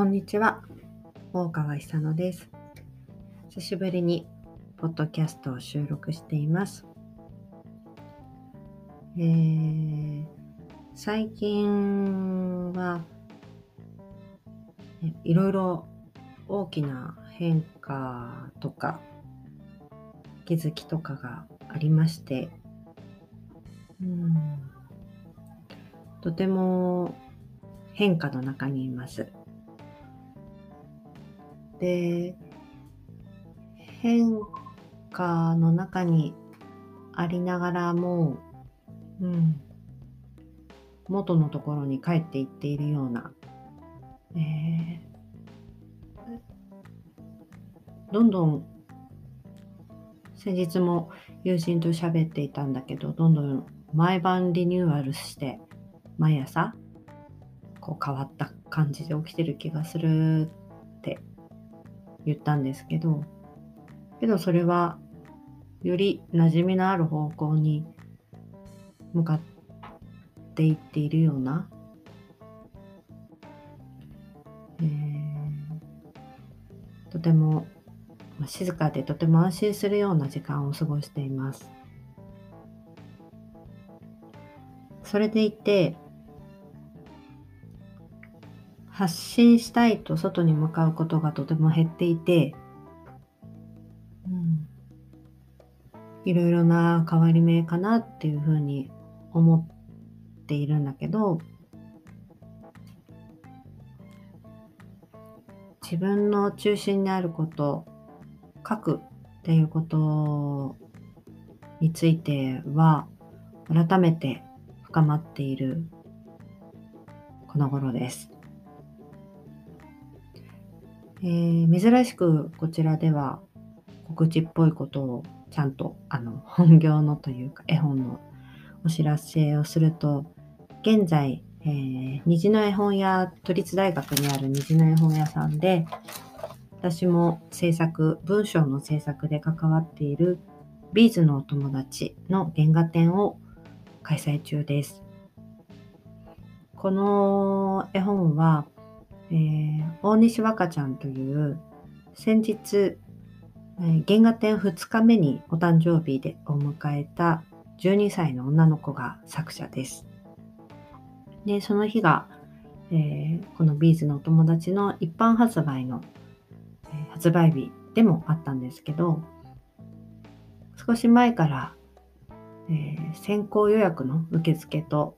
こんにちは。大川久乃です。久しぶりにポッドキャストを収録しています。えー、最近はいろいろ大きな変化とか気づきとかがありましてうんとても変化の中にいます。で、変化の中にありながらも、うん、元のところに帰っていっているような、えー、どんどん先日も友人と喋っていたんだけどどんどん毎晩リニューアルして毎朝こう変わった感じで起きてる気がする。言ったんですけどけどそれはより馴染みのある方向に向かっていっているような、えー、とても静かでとても安心するような時間を過ごしています。それでいて発信したいと外に向かうことがとても減っていて、いろいろな変わり目かなっていうふうに思っているんだけど自分の中心にあること書くっていうことについては改めて深まっているこの頃です。えー、珍しくこちらでは告知っぽいことをちゃんとあの 本業のというか絵本のお知らせをすると現在、えー、虹の絵本屋都立大学にある虹の絵本屋さんで私も制作文章の制作で関わっているビーズのお友達の原画展を開催中です。この絵本はえー、大西若ちゃんという先日、えー、原画展2日目にお誕生日でお迎えた12歳の女の子が作者です。で、その日が、えー、このビーズのお友達の一般発売の、え、発売日でもあったんですけど、少し前から、え、先行予約の受付と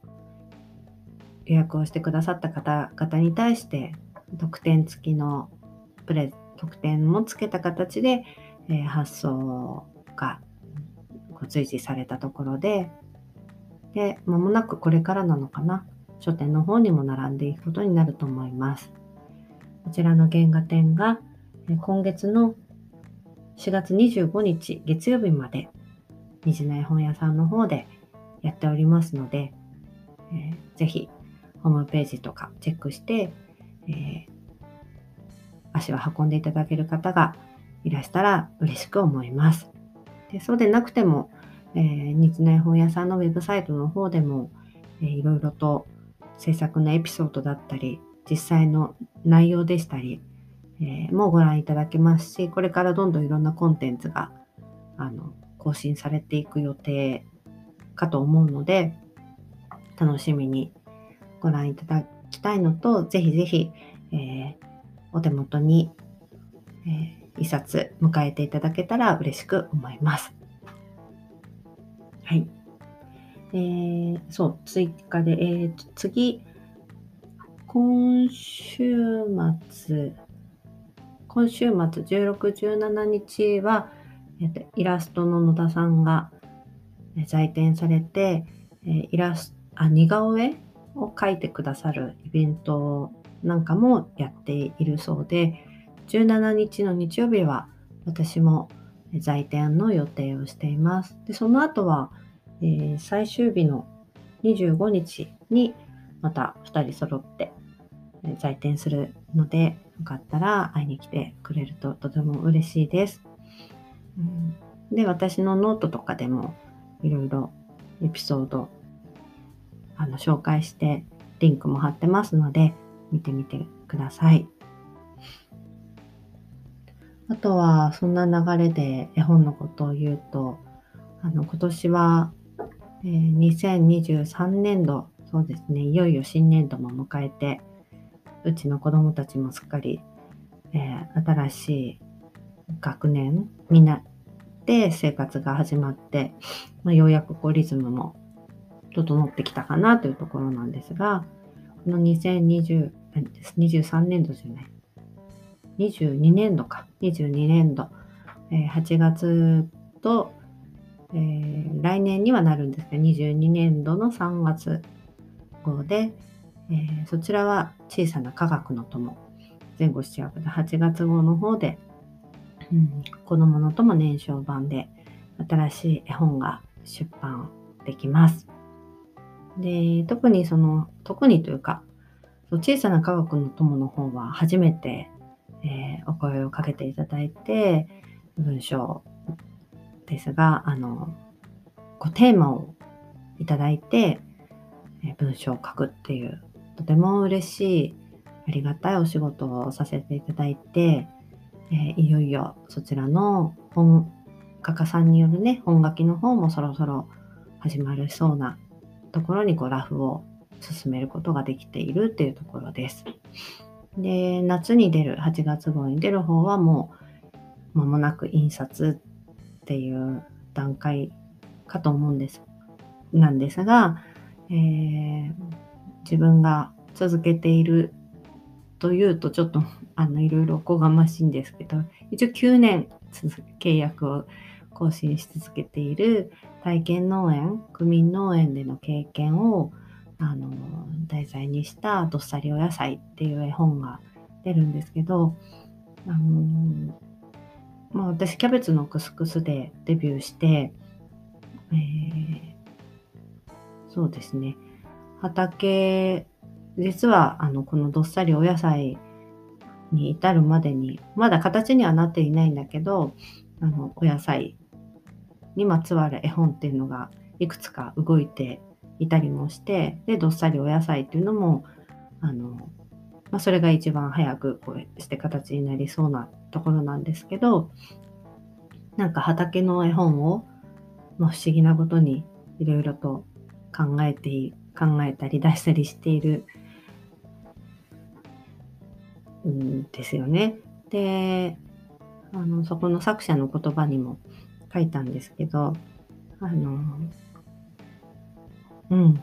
予約をしてくださった方々に対して特典付きのプレ特典もつけた形で、えー、発送が随時されたところで。で間もなくこれからなのかな。書店の方にも並んでいくことになると思います。こちらの原画展が今月の4月25日月曜日まで虹の絵本屋さんの方でやっておりますので、えー、ぜひホームページとかチェックして、えー、足を運んでいただける方がいらしたら嬉しく思います。でそうでなくても、えー、日内本屋さんのウェブサイトの方でも、えー、いろいろと制作のエピソードだったり、実際の内容でしたり、えー、もご覧いただけますし、これからどんどんいろんなコンテンツがあの更新されていく予定かと思うので、楽しみにご覧いただたいのと、ぜひぜひ、えー、お手元に、えー、一冊迎えていただけたら嬉しく思います。はい。えー、そう、追加で、えー、次、今週末、今週末16、17日は、えー、イラストの野田さんが在店されて、え、イラスト、あ、似顔絵を書いてくださるイベントなんかもやっているそうで、17日の日曜日は私も在店の予定をしています。でその後は、えー、最終日の25日にまた2人揃って在店するので、よかったら会いに来てくれるととても嬉しいです。うん、で、私のノートとかでもいろいろエピソードあの紹介してリンクも貼ってますので見てみてください。あとは、そんな流れで絵本のことを言うと、あの、今年は、えー、2023年度、そうですね、いよいよ新年度も迎えて、うちの子供たちもすっかり、えー、新しい学年になって生活が始まって、まあ、ようやくこうリズムも整ってきたかなというところなんですが、この2020、23年度じゃない、22年度か、22年度、えー、8月と、えー、来年にはなるんですが、22年度の3月号で、えー、そちらは小さな科学の友、前後7月で8月号の方で、うん、子供の友年少版で新しい絵本が出版できます。で、特にその、特にというか、小さな科学の友の方は初めて、えー、お声をかけていただいて、文章ですが、あの、こうテーマをいただいて、え文章を書くっていう、とても嬉しい、ありがたいお仕事をさせていただいて、えー、いよいよそちらの本画家さんによるね、本書きの方もそろそろ始まるそうなところにこうラフを進めることができているっていうところです。で、夏に出る、8月号に出る方はもう間もなく印刷っていう段階かと思うんです。なんですが、えー、自分が続けているというとちょっと あのいろいろおこがましいんですけど、一応9年契約を更新し続けている体験農園、区民農園での経験をあの題材にしたどっさりお野菜っていう絵本が出るんですけど、あのまあ、私キャベツのクスクスでデビューして、えー、そうですね。畑実はあのこのどっさりお野菜に至るまでにまだ形にはなっていないんだけどあのお野菜にまつわる絵本っていうのがいくつか動いていたりもして、で、どっさりお野菜っていうのも、あの、まあ、それが一番早くこうして形になりそうなところなんですけど、なんか畑の絵本を、まあ、不思議なことにいろいろと考えて、考えたり出したりしているんですよね。で、あの、そこの作者の言葉にも書いたんですけど、あの、うん。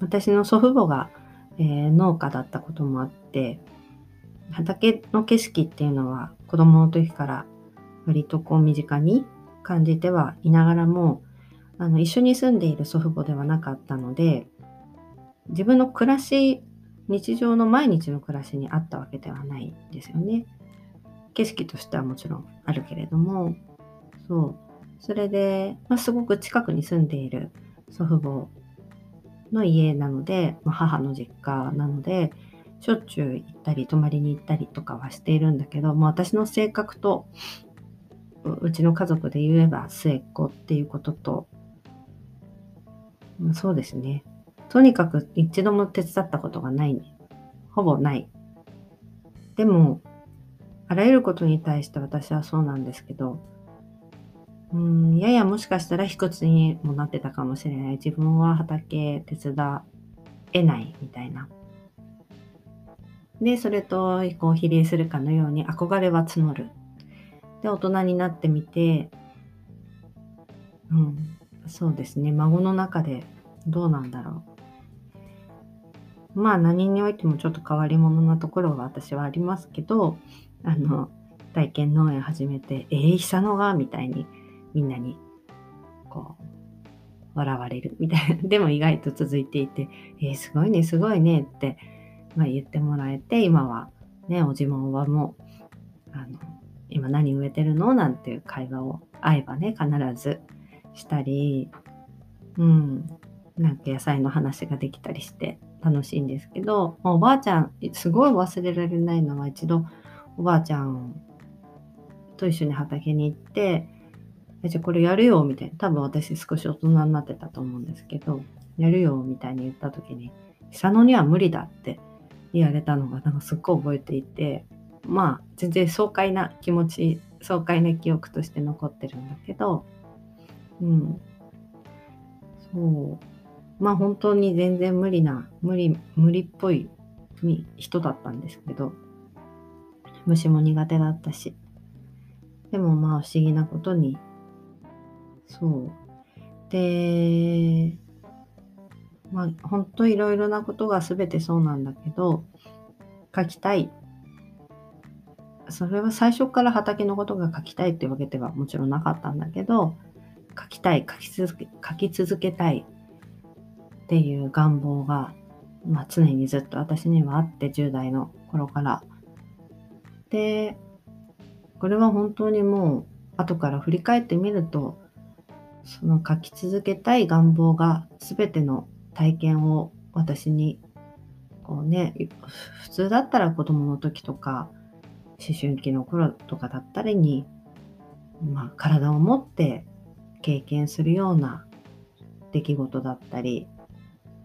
私の祖父母が、えー、農家だったこともあって、畑の景色っていうのは子供の時から割とこう身近に感じてはいながらも、あの一緒に住んでいる祖父母ではなかったので、自分の暮らし、日常の毎日の暮らしにあったわけではないんですよね。景色としてはもちろんあるけれども、そう。それで、まあ、すごく近くに住んでいる祖父母の家なので、まあ、母の実家なので、しょっちゅう行ったり、泊まりに行ったりとかはしているんだけど、もう私の性格と、うちの家族で言えば末っ子っていうことと、まそうですね。とにかく一度も手伝ったことがない、ほぼない。でも、あらゆることに対して私はそうなんですけど、うん、ややもしかしたら卑屈にもなってたかもしれない。自分は畑手伝えないみたいな。で、それとこう比例するかのように憧れは募る。で、大人になってみて、うん、そうですね。孫の中でどうなんだろう。まあ何においてもちょっと変わり者なところは私はありますけど、あの、体験農園始めて、えー、久野がみたいにみんなにこう笑われるみたいな。でも意外と続いていて「えー、すごいねすごいね」って、まあ、言ってもらえて今はねおじもおばもあの今何植えてるの？なんていう会話を会えばね必ずしたりうんなんか野菜の話ができたりして楽しいんですけどおばあちゃんすごい忘れられないのは一度おばあちゃんと一緒に畑に行ってじゃあこれやるよみたいな。多分私少し大人になってたと思うんですけど、やるよみたいに言った時に、久野には無理だって言われたのがなんかすっごい覚えていて、まあ全然爽快な気持ち爽快な記憶として残ってるんだけどうん。そう。まあ本当に全然無理な無理無理っぽい人だったんですけど虫も苦手だったし。でもまあ不思議なことにそうでまあ本当いろいろなことが全てそうなんだけど書きたいそれは最初から畑のことが書きたいってわけではもちろんなかったんだけど書きたい書き続け書き続けたいっていう願望が、まあ、常にずっと私にはあって10代の頃から。でこれは本当にもう後から振り返ってみるとその書き続けたい願望が全ての体験を私にこうね普通だったら子供の時とか思春期の頃とかだったりに、まあ、体を持って経験するような出来事だったり、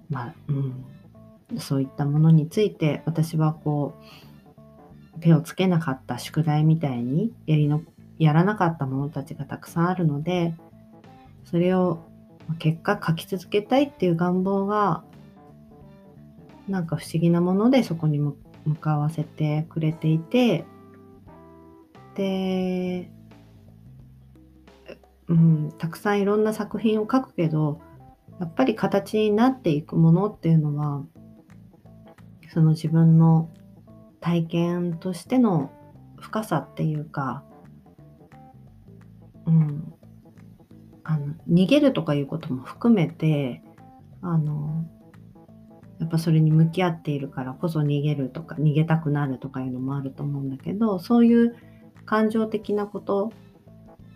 まあうん、そういったものについて私はこう手をつけなかった宿題みたいにやりのやらなかったものたちがたくさんあるのでそれを結果書き続けたいっていう願望がなんか不思議なものでそこに向かわせてくれていてで、うん、たくさんいろんな作品を書くけどやっぱり形になっていくものっていうのはその自分の体験としての深さっていうか、うん、あの逃げるとかいうことも含めてあのやっぱそれに向き合っているからこそ逃げるとか逃げたくなるとかいうのもあると思うんだけどそういう感情的なこと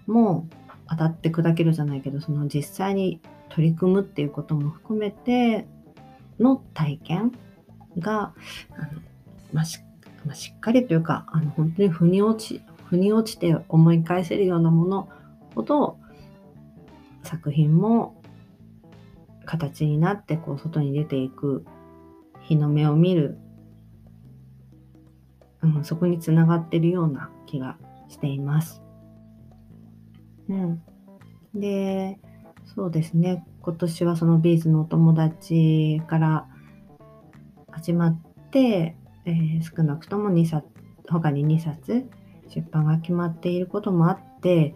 も当たって砕けるじゃないけどその実際に取り組むっていうことも含めての体験があの、まあ、しまあ、しっかりというかあの本当に腑に落ち腑に落ちて思い返せるようなものほど作品も形になってこう外に出ていく日の目を見る、うん、そこにつながってるような気がしています。うん。で、そうですね。今年はそのビーズのお友達から始まって、えー、少なくとも2冊、他に2冊出版が決まっていることもあって、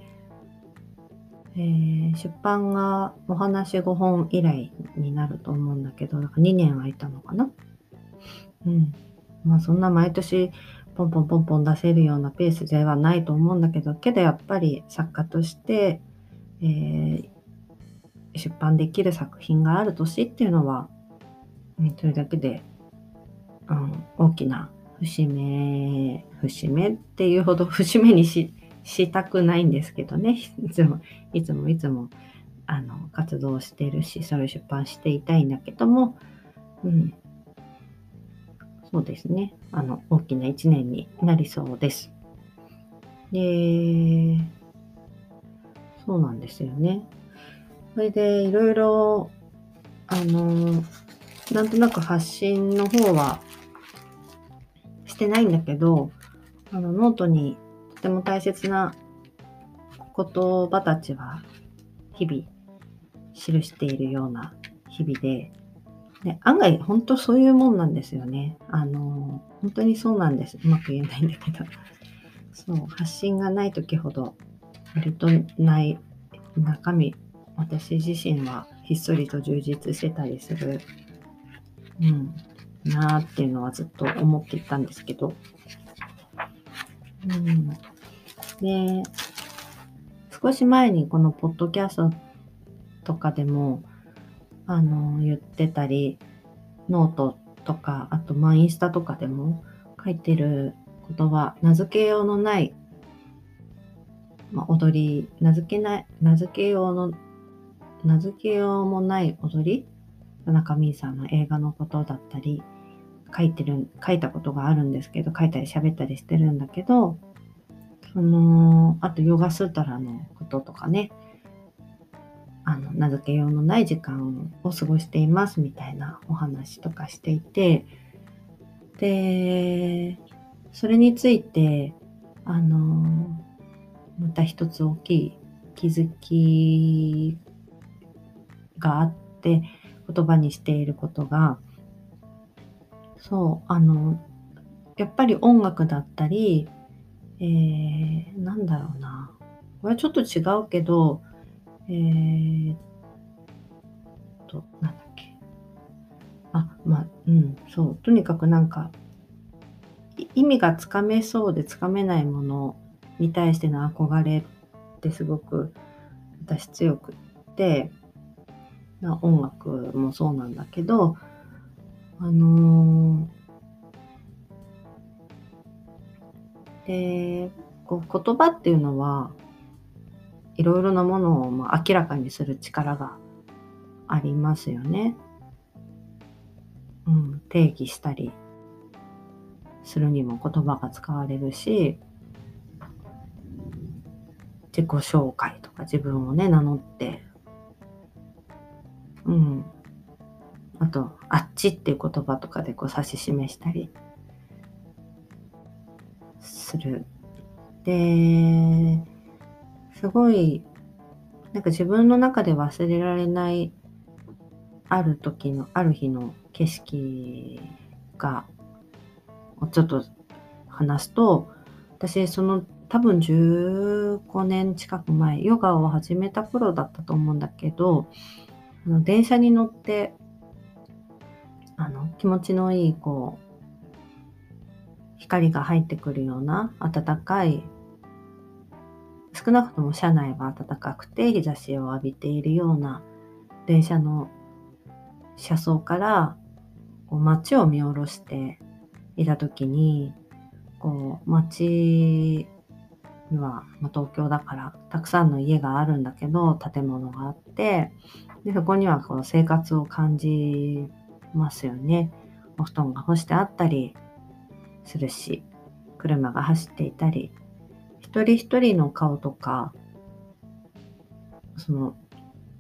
えー、出版がお話5本以来になると思うんだけど、なんか2年空いたのかな？うん。まあそんな毎年ポンポンポンポン出せるようなペースではないと思うんだけど、けどやっぱり作家として、えー、出版できる作品がある年っていうのは、うん、それだけで、うん、大きな節目、節目っていうほど節目にししたくないんですけどね、いつも、いつもいつも、あの、活動してるし、それ出版していたいんだけども、うん、そうですね。あの、大きな一年になりそうです。で、そうなんですよね。それで、いろいろ、あの、なんとなく発信の方はしてないんだけど、あの、ノートにとても大切な言葉たちは日々記しているような日々で、で案外、本当そういうもんなんですよね。あの、本当にそうなんです。うまく言えないんだけど。そう、発信がない時ほど、割とない中身、私自身はひっそりと充実してたりする、うん、なーっていうのはずっと思っていたんですけど。うん、で、少し前にこのポッドキャストとかでも、あの、言ってたり、ノートとか、あと、まあ、インスタとかでも書いてる言葉、名付けようのない、まあ、踊り、名付けない、名付けようの、名付けようもない踊り田中美さんの映画のことだったり、書いてる、書いたことがあるんですけど、書いたり喋ったりしてるんだけど、その、あとヨガスータラのこととかね、あの名付けようのない時間を過ごしていますみたいなお話とかしていてでそれについて、あのまた一つ大きい気づきがあって言葉にしていることがそうあのやっぱり音楽だったり、えー、なんだろうな。これはちょっと違うけどえー、となんだっけ。あまあうんそう。とにかくなんか意味がつかめそうでつかめないものに対しての憧れってすごく私強くって音楽もそうなんだけどあのー、でこう言葉っていうのはいろいろなものをまあ明らかにする力がありますよね。うん、定義したりするにも言葉が使われるし自己紹介とか自分をね名乗ってうんあとあっちっていう言葉とかでこう指し示したりする。ですごいなんか自分の中で忘れられないある時のある日の景色がちょっと話すと、私、その多分15年近く前、ヨガを始めた頃だったと思うんだけど、あの電車に乗って、あの気持ちのいい、こう、光が入ってくるような暖かい、少なくとも車内は暖かくて日差しを浴びているような電車の車窓からこう街を見下ろしていた時にこう街には、ま、東京だからたくさんの家があるんだけど建物があってでそこにはこう生活を感じますよね。お布団が干してあったりするし車が走っていたり一人一人の顔とかその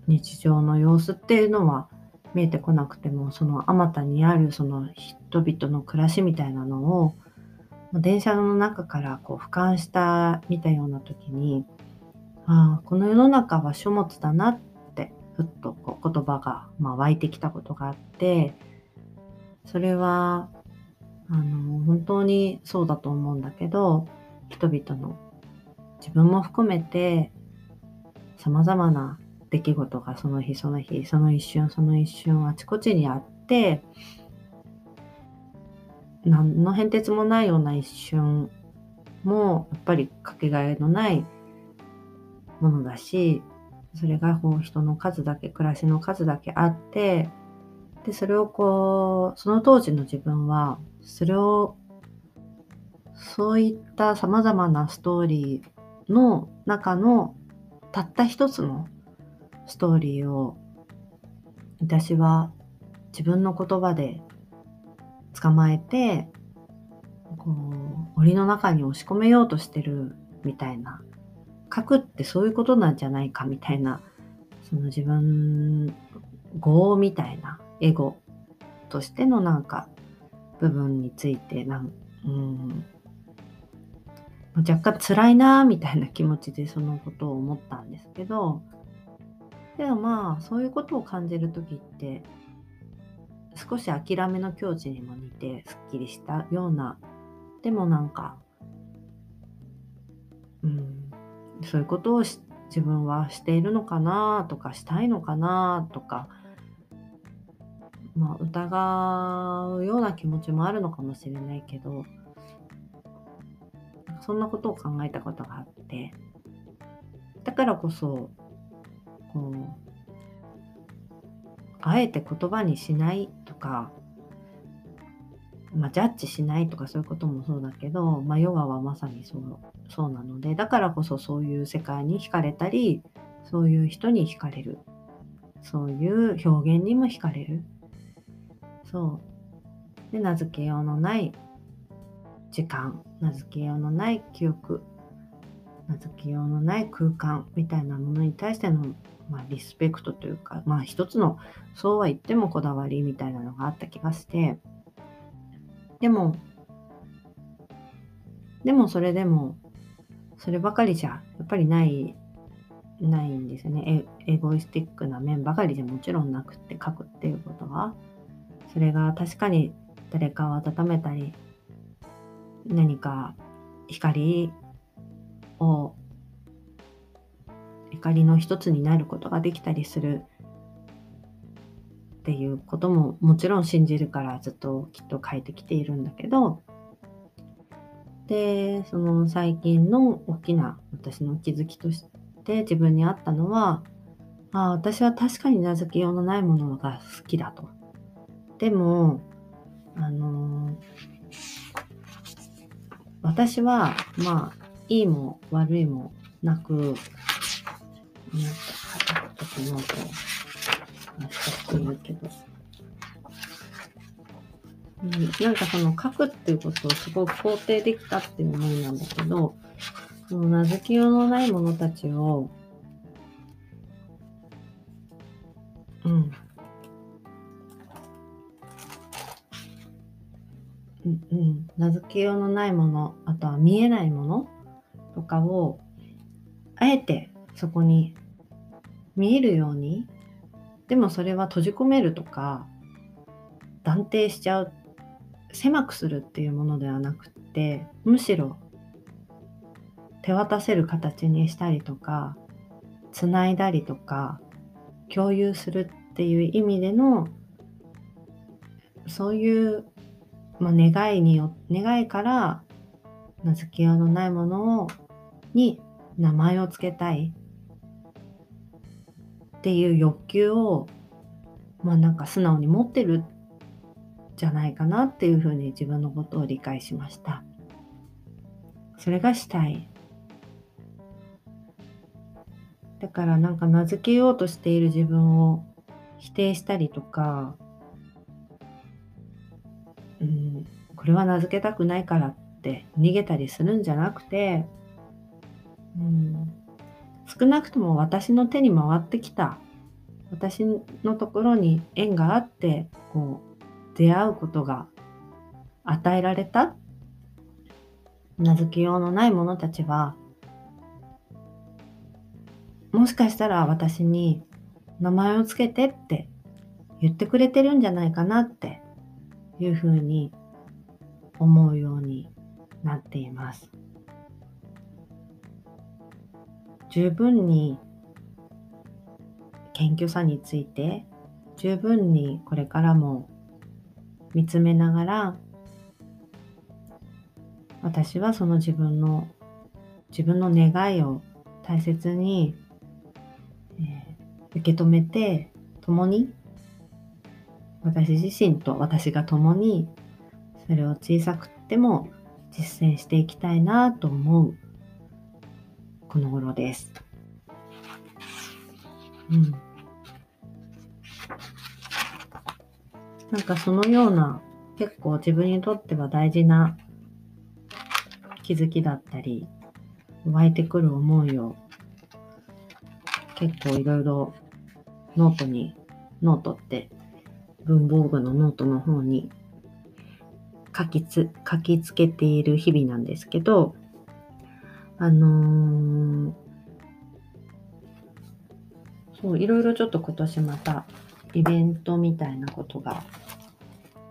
日常の様子っていうのは見えてこなくてもそのあまたにあるその人々の暮らしみたいなのを電車の中からこう俯瞰した見たような時にああこの世の中は書物だなってふっとこう言葉が、ま、湧いてきたことがあってそれはあの本当にそうだと思うんだけど人々の自分も含めてさまざまな出来事がその日その日その一瞬その一瞬あちこちにあって何の変哲もないような一瞬もやっぱりかけがえのないものだしそれがこう人の数だけ暮らしの数だけあってでそれをこうその当時の自分はそれをそういったさまざまなストーリーの中のたった一つのストーリーを私は自分の言葉で捕まえてこう檻の中に押し込めようとしてるみたいな書くってそういうことなんじゃないかみたいなその自分語みたいなエゴとしてのなんか部分についてなんうん。若干辛いなみたいな気持ちでそのことを思ったんですけどでもまあそういうことを感じる時って少し諦めの境地にも似てすっきりしたようなでもなんかうんそういうことを自分はしているのかなとかしたいのかなとかまあ疑うような気持ちもあるのかもしれないけどそんなことを考えたことがあってだからこそこうあえて言葉にしないとか、まあ、ジャッジしないとかそういうこともそうだけど、まあ、ヨガはまさにそうそうなのでだからこそそういう世界に惹かれたりそういう人に惹かれるそういう表現にも惹かれる。そう。で名付けようのない時間。名付けようのない記憶。名付けようのない空間みたいなものに対してのまあ、リスペクトというか、まあ、一つのそうは言ってもこだわりみたいなのがあった気がして。でもでもそれでもそればかりじゃやっぱりないないんですよね。エゴイスティックな面ばかりじゃもちろんなくって書くっていうことは。それが確かに誰かを温めたり何か光を光の一つになることができたりするっていうことももちろん信じるからずっときっと書いてきているんだけどでその最近の大きな私の気づきとして自分にあったのはあ私は確かに名付けようのないものが好きだと。でもあの私はまあいいも悪いもなくなんか書くとノート話しているけど、うん、なんかその書くっていうことをすごく肯定できたっていう思いなんだけどその名付けようのないものたちをうん。うんうん、名付けようのないものあとは見えないものとかをあえてそこに見えるようにでもそれは閉じ込めるとか断定しちゃう狭くするっていうものではなくってむしろ手渡せる形にしたりとかつないだりとか共有するっていう意味でのそういうまあ、願いによ願いから名付けようのないものをに名前を付けたいっていう欲求をまあなんか素直に持ってるじゃないかなっていうふうに自分のことを理解しました。それがしたい。だからなんか名付けようとしている自分を否定したりとかこれは名付けたくないからって逃げたりするんじゃなくて、うん、少なくとも私の手に回ってきた私のところに縁があってこう出会うことが与えられた名付けようのない者たちはもしかしたら私に名前をつけてって言ってくれてるんじゃないかなっていうふうに思うようになっています。十分に謙虚さについて十分にこれからも見つめながら私はその自分の自分の願いを大切に、えー、受け止めて共に私自身と私が共にそれを小さくても実践していきたいなと思うこの頃です。うん。なんかそのような結構自分にとっては大事な気づきだったり湧いてくる思いを結構いろいろノートにノートって文房具のノートの方に書きつ書きつけている日々なんですけど、あのー、そう、いろいろちょっと今年またイベントみたいなことが、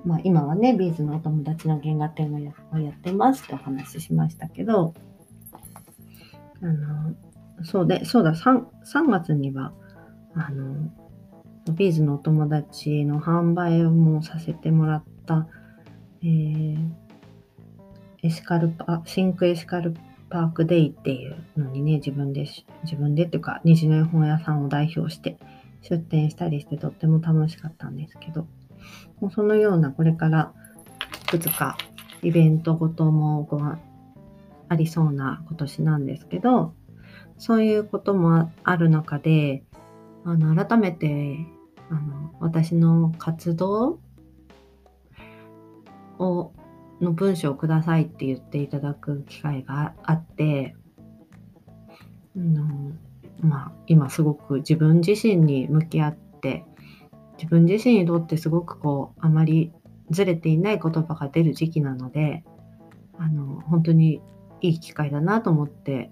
まあ今はね、ビーズのお友達の原画展をやってますってお話ししましたけど、あのー、そうで、そうだ、3, 3月には、あのー、ビーズのお友達の販売をもさせてもらった、えー、エシカルパ、 Think Ethical Park Day っていうのにね、自分で、自分でっていうか、虹の絵本屋さんを代表して出店したりしてとっても楽しかったんですけど、もうそのようなこれからいくつかイベントごともごありそうな今年なんですけど、そういうこともある中で、あの改めてあの私の活動をの文章をくださいって言っていただく機会があって、うん、まあ今すごく自分自身に向き合って自分自身にとってすごくこうあまりずれていない言葉が出る時期なのであの本当にいい機会だなと思って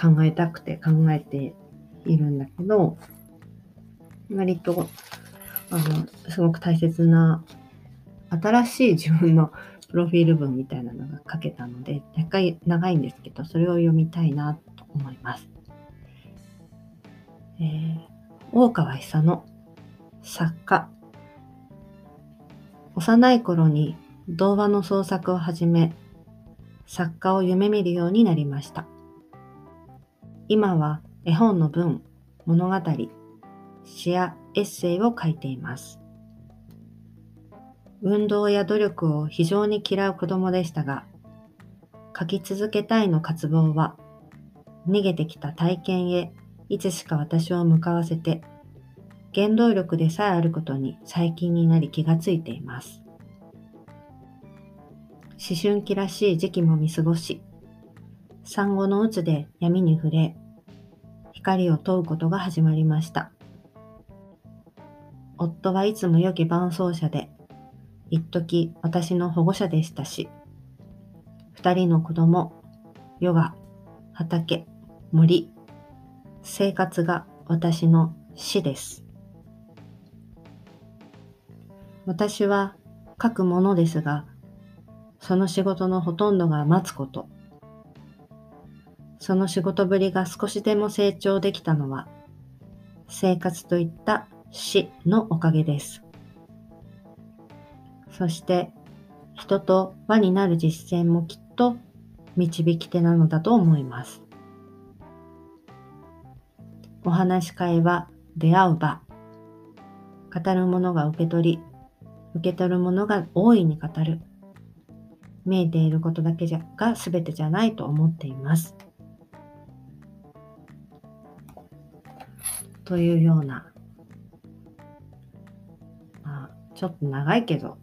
考えたくて考えているんだけど、割と、あの、すごく大切な、新しい自分のプロフィール文みたいなのが書けたので、若干長いんですけど、それを読みたいなと思います。えー、大川久野、作家。幼い頃に童話の創作を始め、作家を夢見るようになりました。今は絵本の文、物語、詩やエッセイを書いています。運動や努力を非常に嫌う子供でしたが、書き続けたいの渇望は、逃げてきた体験へいつしか私を向かわせて、原動力でさえあることに最近になり気がついています。思春期らしい時期も見過ごし、産後の鬱で闇に触れ、光を問うことが始まりました。夫はいつも良き伴奏者で、一時私の保護者でしたし、二人の子供、ヨガ、畑、森、生活が私の死です。私は書くものですが、その仕事のほとんどが待つこと。その仕事ぶりが少しでも成長できたのは、生活といった死のおかげです。そして、人と輪になる実践もきっと導き手なのだと思います。お話し会は出会う場。語る者が受け取り、受け取る者が大いに語る。見えていることだけじゃが全てじゃないと思っています。というような、まあ、ちょっと長いけど、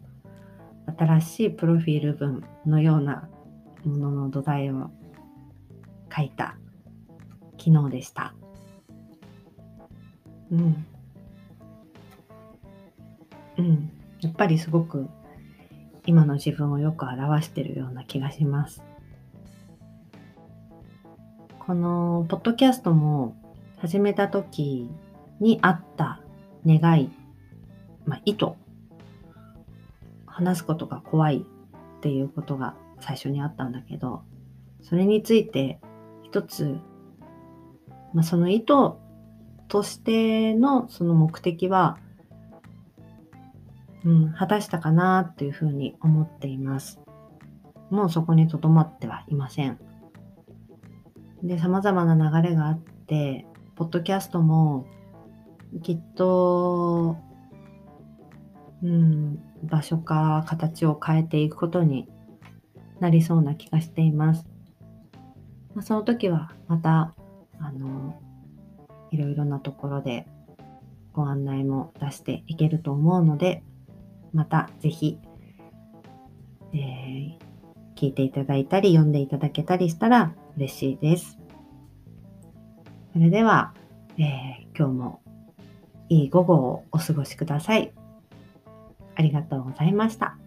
新しいプロフィール文のようなものの土台を書いた昨日でした。うん。うん。やっぱりすごく今の自分をよく表してるような気がします。このポッドキャストも始めた時にあった願い、まあ、意図、話すことが怖いっていうことが最初にあったんだけど、それについて一つ、まあ、その意図としてのその目的は、うん、果たしたかなっていうふうに思っています。もうそこにとどまってはいません。で、様々な流れがあって、ポッドキャストもきっと、うん、場所か形を変えていくことになりそうな気がしています。まあ、その時はまた、あの、いろいろなところでご案内も出していけると思うので、またぜひ、えー、聞いていただいたり読んでいただけたりしたら嬉しいです。それでは、えー、今日もいい午後をお過ごしください。ありがとうございました。